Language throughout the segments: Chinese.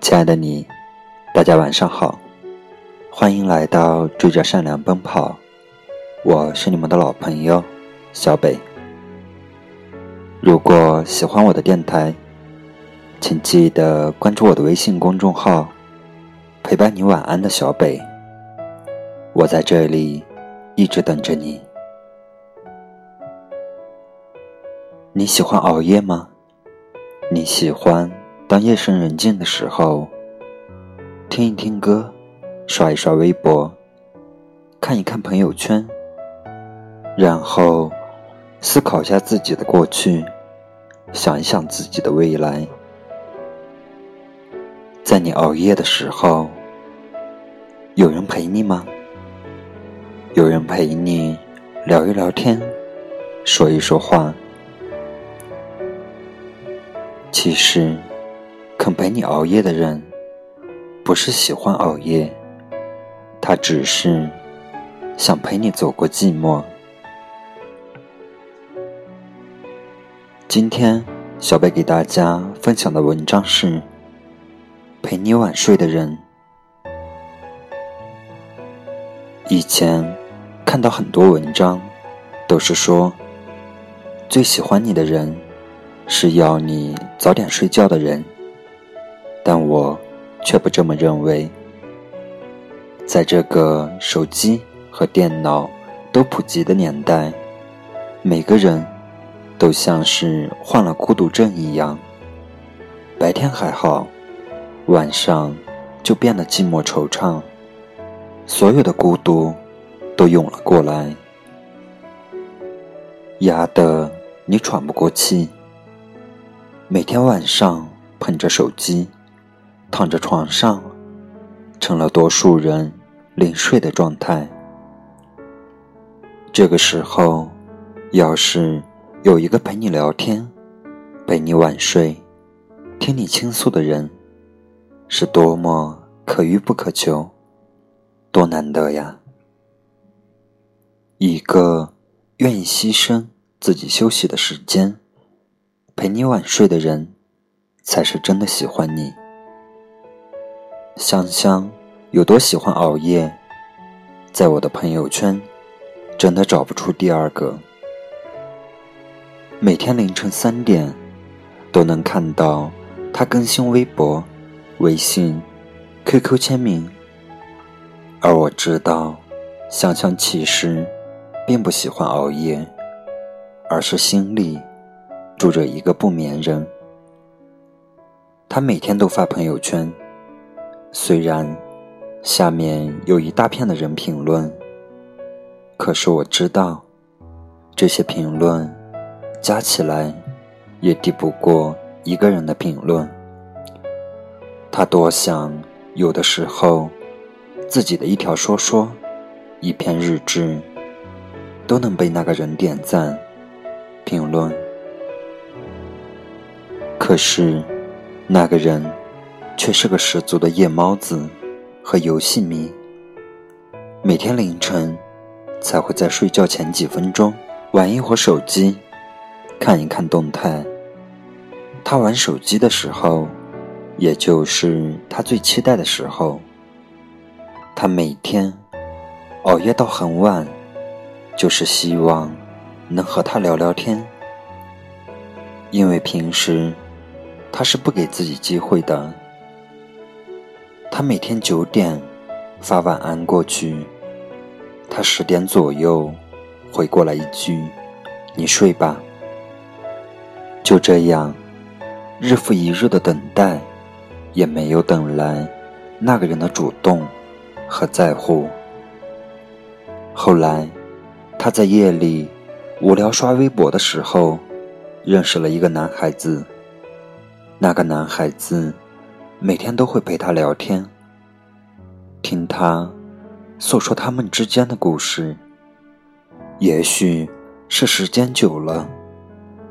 亲爱的你，大家晚上好，欢迎来到追着善良奔跑，我是你们的老朋友小北。如果喜欢我的电台，请记得关注我的微信公众号“陪伴你晚安的小北”，我在这里一直等着你。你喜欢熬夜吗？你喜欢？当夜深人静的时候，听一听歌，刷一刷微博，看一看朋友圈，然后思考一下自己的过去，想一想自己的未来。在你熬夜的时候，有人陪你吗？有人陪你聊一聊天，说一说话。其实。肯陪你熬夜的人，不是喜欢熬夜，他只是想陪你走过寂寞。今天，小贝给大家分享的文章是《陪你晚睡的人》。以前看到很多文章，都是说最喜欢你的人，是要你早点睡觉的人。但我却不这么认为。在这个手机和电脑都普及的年代，每个人都像是患了孤独症一样，白天还好，晚上就变得寂寞惆怅，所有的孤独都涌了过来，压得你喘不过气。每天晚上捧着手机。躺在床上，成了多数人临睡的状态。这个时候，要是有一个陪你聊天、陪你晚睡、听你倾诉的人，是多么可遇不可求，多难得呀！一个愿意牺牲自己休息的时间陪你晚睡的人，才是真的喜欢你。香香有多喜欢熬夜，在我的朋友圈真的找不出第二个。每天凌晨三点都能看到他更新微博、微信、QQ 签名，而我知道香香其实并不喜欢熬夜，而是心里住着一个不眠人。他每天都发朋友圈。虽然下面有一大片的人评论，可是我知道，这些评论加起来也抵不过一个人的评论。他多想有的时候，自己的一条说说、一篇日志，都能被那个人点赞、评论。可是那个人。却是个十足的夜猫子和游戏迷，每天凌晨才会在睡觉前几分钟玩一会儿手机，看一看动态。他玩手机的时候，也就是他最期待的时候。他每天熬夜到很晚，就是希望能和他聊聊天，因为平时他是不给自己机会的。他每天九点发晚安过去，他十点左右回过来一句：“你睡吧。”就这样，日复一日的等待，也没有等来那个人的主动和在乎。后来，他在夜里无聊刷微博的时候，认识了一个男孩子。那个男孩子。每天都会陪他聊天，听他诉说他们之间的故事。也许是时间久了，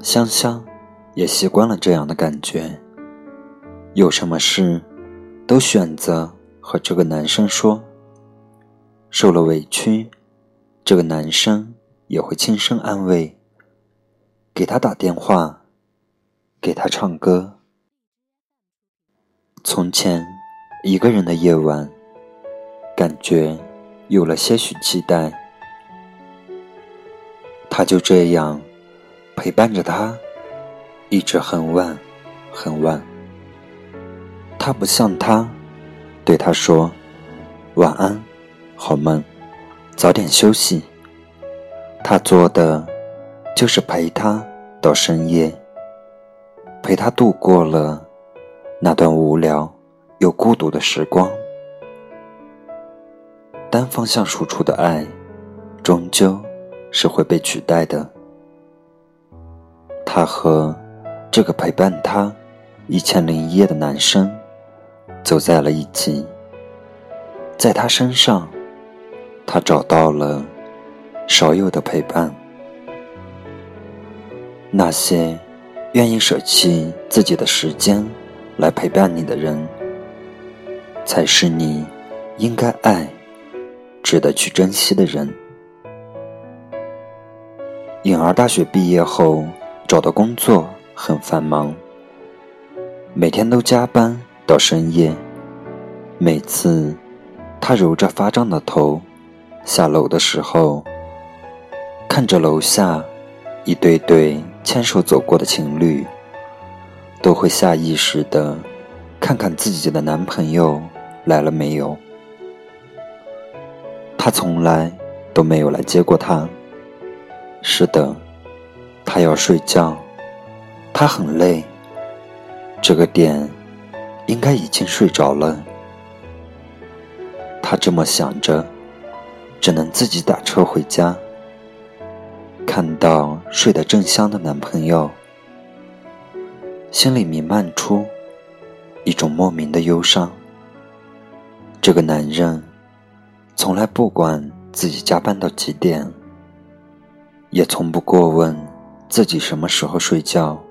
香香也习惯了这样的感觉。有什么事都选择和这个男生说。受了委屈，这个男生也会轻声安慰，给他打电话，给他唱歌。从前，一个人的夜晚，感觉有了些许期待。他就这样陪伴着他，一直很晚，很晚。他不像他，对他说：“晚安，好梦，早点休息。”他做的就是陪他到深夜，陪他度过了那段无聊又孤独的时光。单方向输出的爱，终究是会被取代的。他和这个陪伴他一千零一夜的男生。走在了一起，在他身上，他找到了少有的陪伴。那些愿意舍弃自己的时间来陪伴你的人，才是你应该爱、值得去珍惜的人。颖儿大学毕业后找的工作很繁忙，每天都加班。到深夜，每次他揉着发胀的头下楼的时候，看着楼下一对对牵手走过的情侣，都会下意识的看看自己的男朋友来了没有。他从来都没有来接过他。是的，他要睡觉，他很累。这个点。应该已经睡着了，他这么想着，只能自己打车回家。看到睡得正香的男朋友，心里弥漫出一种莫名的忧伤。这个男人从来不管自己加班到几点，也从不过问自己什么时候睡觉，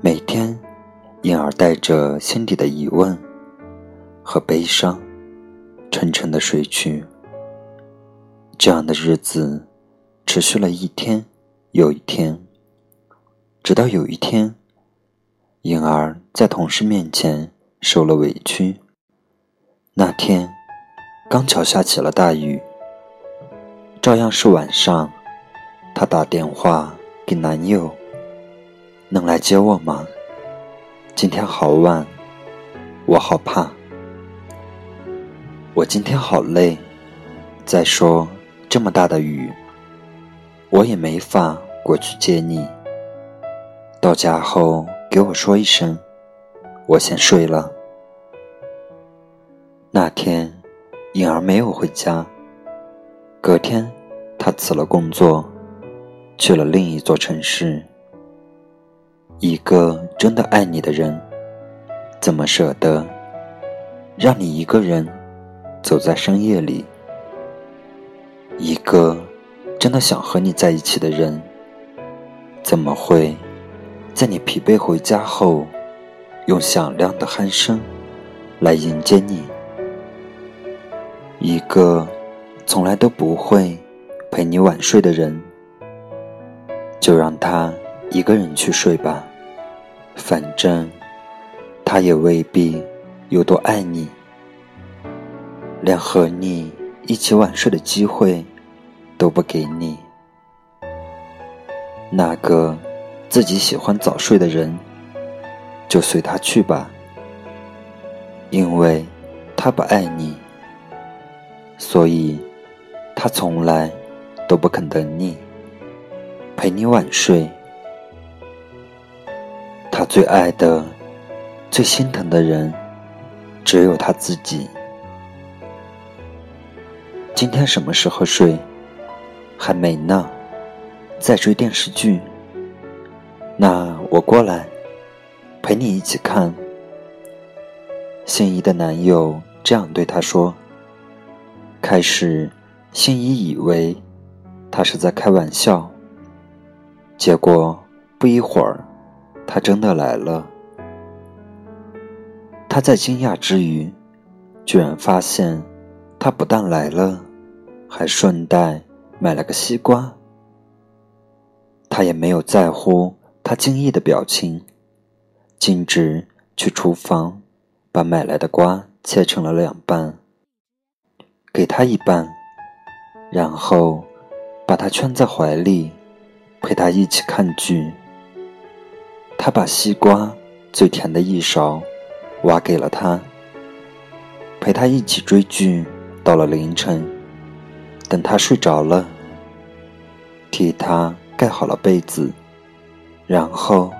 每天。因而带着心底的疑问和悲伤，沉沉的睡去。这样的日子持续了一天又一天，直到有一天，婴儿在同事面前受了委屈。那天刚巧下起了大雨，照样是晚上，她打电话给男友：“能来接我吗？”今天好晚，我好怕。我今天好累。再说这么大的雨，我也没法过去接你。到家后给我说一声，我先睡了。那天，颖儿没有回家。隔天，她辞了工作，去了另一座城市。一个真的爱你的人，怎么舍得让你一个人走在深夜里？一个真的想和你在一起的人，怎么会在你疲惫回家后，用响亮的鼾声来迎接你？一个从来都不会陪你晚睡的人，就让他一个人去睡吧。反正，他也未必有多爱你，连和你一起晚睡的机会都不给你。那个自己喜欢早睡的人，就随他去吧，因为他不爱你，所以他从来都不肯等你，陪你晚睡。他最爱的、最心疼的人，只有他自己。今天什么时候睡？还没呢，在追电视剧。那我过来，陪你一起看。心仪的男友这样对她说。开始，心仪以为他是在开玩笑，结果不一会儿。他真的来了。他在惊讶之余，居然发现他不但来了，还顺带买了个西瓜。他也没有在乎他惊异的表情，径直去厨房把买来的瓜切成了两半，给他一半，然后把他圈在怀里，陪他一起看剧。他把西瓜最甜的一勺挖给了他，陪他一起追剧到了凌晨。等他睡着了，替他盖好了被子，然后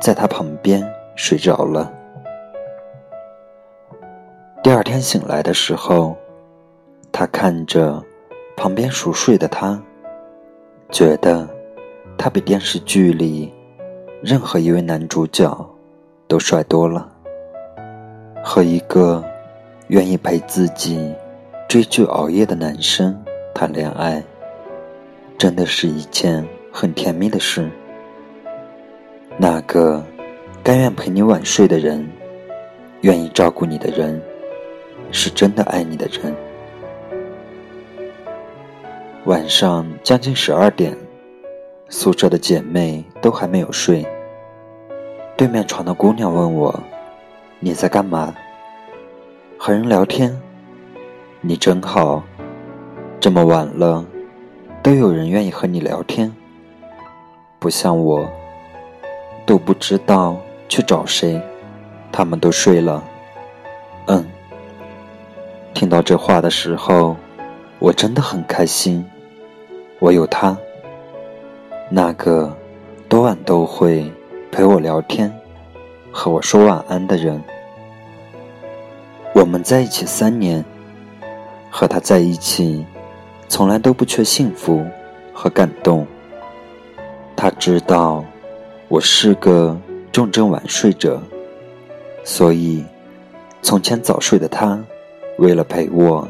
在他旁边睡着了。第二天醒来的时候，他看着旁边熟睡的他，觉得他比电视剧里任何一位男主角都帅多了。和一个愿意陪自己追剧熬夜的男生谈恋爱，真的是一件很甜蜜的事。那个甘愿陪你晚睡的人，愿意照顾你的人。是真的爱你的人。晚上将近十二点，宿舍的姐妹都还没有睡。对面床的姑娘问我：“你在干嘛？”和人聊天。你真好，这么晚了，都有人愿意和你聊天。不像我，都不知道去找谁，他们都睡了。嗯。听到这话的时候，我真的很开心。我有他，那个多晚都会陪我聊天、和我说晚安的人。我们在一起三年，和他在一起，从来都不缺幸福和感动。他知道我是个重症晚睡者，所以从前早睡的他。为了陪我，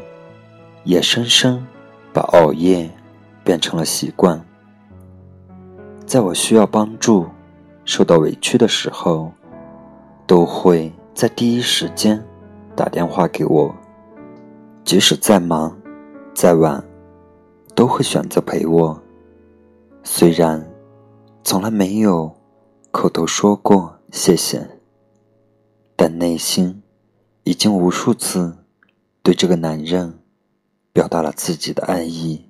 也深深把熬夜变成了习惯。在我需要帮助、受到委屈的时候，都会在第一时间打电话给我。即使再忙、再晚，都会选择陪我。虽然从来没有口头说过谢谢，但内心已经无数次。对这个男人，表达了自己的爱意。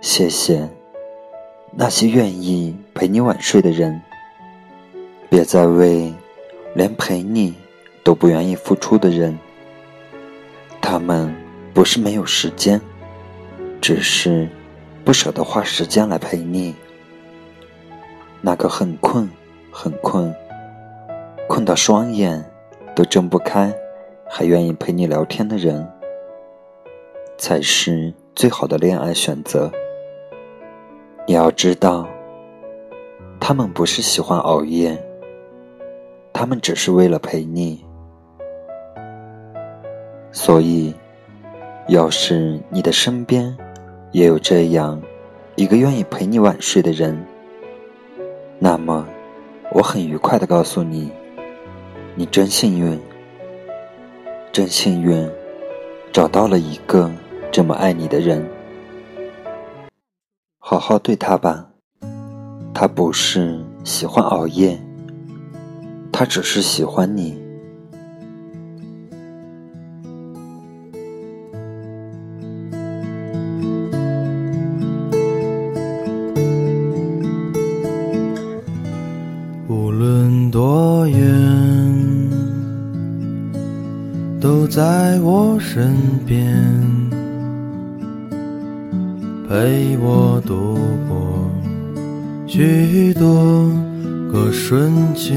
谢谢那些愿意陪你晚睡的人。别再为连陪你都不愿意付出的人。他们不是没有时间，只是不舍得花时间来陪你。那个很困、很困，困到双眼都睁不开。还愿意陪你聊天的人，才是最好的恋爱选择。你要知道，他们不是喜欢熬夜，他们只是为了陪你。所以，要是你的身边也有这样一个愿意陪你晚睡的人，那么，我很愉快的告诉你，你真幸运。真幸运，找到了一个这么爱你的人，好好对他吧。他不是喜欢熬夜，他只是喜欢你。许多个瞬间，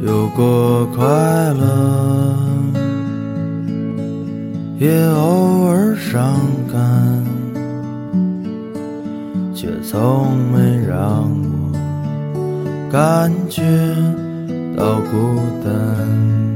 有过快乐，也偶尔伤感，却从没让我感觉。到孤单，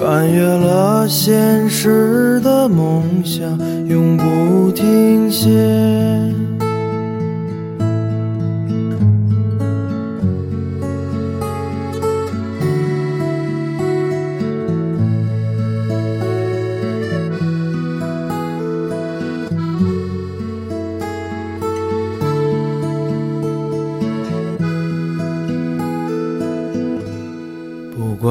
穿越了现实的梦想，永不停歇。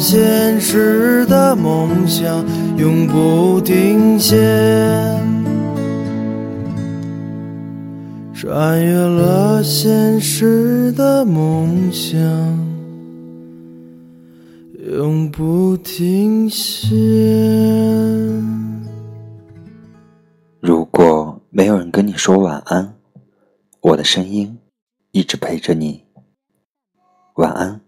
现实的梦想，永不停歇。穿越了现实的梦想，永不停歇。如果没有人跟你说晚安，我的声音一直陪着你。晚安。